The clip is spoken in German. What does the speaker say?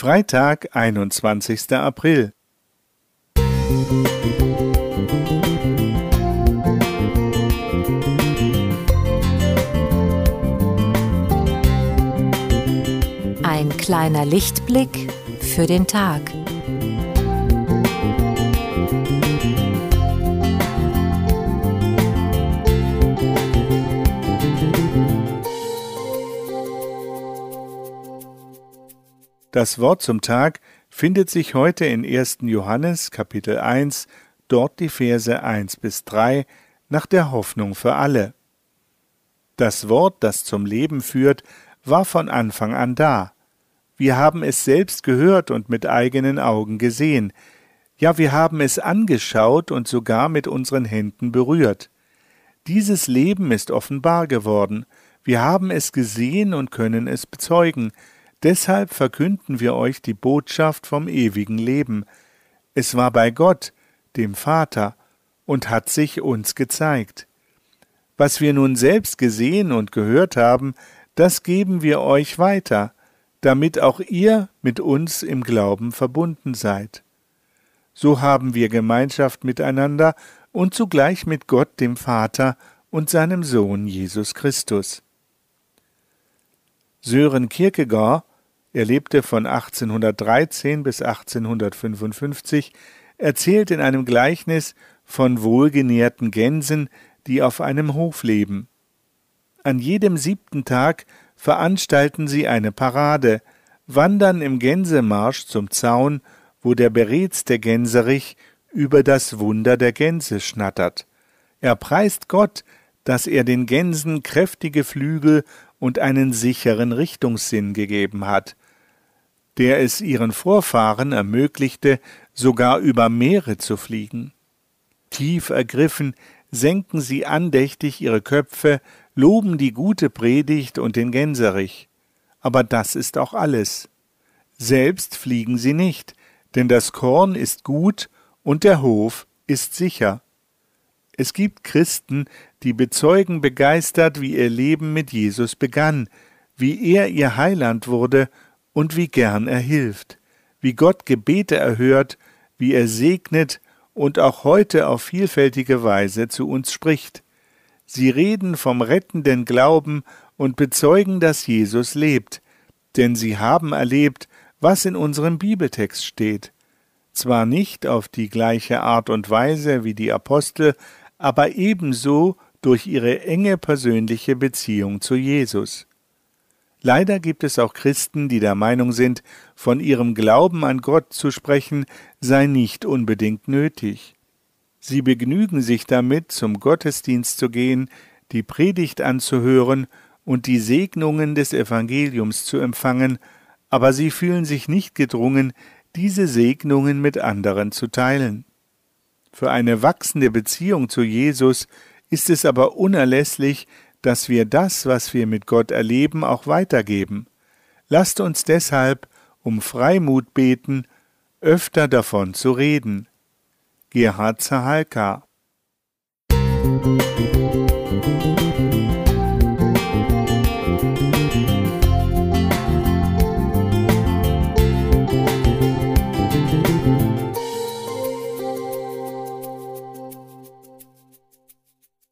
Freitag, 21. April. Ein kleiner Lichtblick für den Tag. Das Wort zum Tag findet sich heute in 1. Johannes Kapitel 1, dort die Verse 1 bis 3 nach der Hoffnung für alle. Das Wort, das zum Leben führt, war von Anfang an da. Wir haben es selbst gehört und mit eigenen Augen gesehen. Ja, wir haben es angeschaut und sogar mit unseren Händen berührt. Dieses Leben ist offenbar geworden. Wir haben es gesehen und können es bezeugen. Deshalb verkünden wir euch die Botschaft vom ewigen Leben. Es war bei Gott, dem Vater, und hat sich uns gezeigt. Was wir nun selbst gesehen und gehört haben, das geben wir euch weiter, damit auch ihr mit uns im Glauben verbunden seid. So haben wir Gemeinschaft miteinander und zugleich mit Gott dem Vater und seinem Sohn Jesus Christus. Sören Kierkegaard er lebte von 1813 bis 1855, erzählt in einem Gleichnis von wohlgenährten Gänsen, die auf einem Hof leben. An jedem siebten Tag veranstalten sie eine Parade, wandern im Gänsemarsch zum Zaun, wo der beredste Gänserich über das Wunder der Gänse schnattert. Er preist Gott, dass er den Gänsen kräftige Flügel und einen sicheren Richtungssinn gegeben hat, der es ihren Vorfahren ermöglichte, sogar über Meere zu fliegen. Tief ergriffen senken sie andächtig ihre Köpfe, loben die gute Predigt und den Gänserich. Aber das ist auch alles. Selbst fliegen sie nicht, denn das Korn ist gut und der Hof ist sicher. Es gibt Christen, die bezeugen begeistert, wie ihr Leben mit Jesus begann, wie er ihr Heiland wurde und wie gern er hilft, wie Gott Gebete erhört, wie er segnet und auch heute auf vielfältige Weise zu uns spricht. Sie reden vom rettenden Glauben und bezeugen, dass Jesus lebt, denn sie haben erlebt, was in unserem Bibeltext steht. Zwar nicht auf die gleiche Art und Weise wie die Apostel, aber ebenso durch ihre enge persönliche Beziehung zu Jesus. Leider gibt es auch Christen, die der Meinung sind, von ihrem Glauben an Gott zu sprechen sei nicht unbedingt nötig. Sie begnügen sich damit, zum Gottesdienst zu gehen, die Predigt anzuhören und die Segnungen des Evangeliums zu empfangen, aber sie fühlen sich nicht gedrungen, diese Segnungen mit anderen zu teilen. Für eine wachsende Beziehung zu Jesus ist es aber unerlässlich, dass wir das, was wir mit Gott erleben, auch weitergeben. Lasst uns deshalb um Freimut beten, öfter davon zu reden. Gerhard Zahalka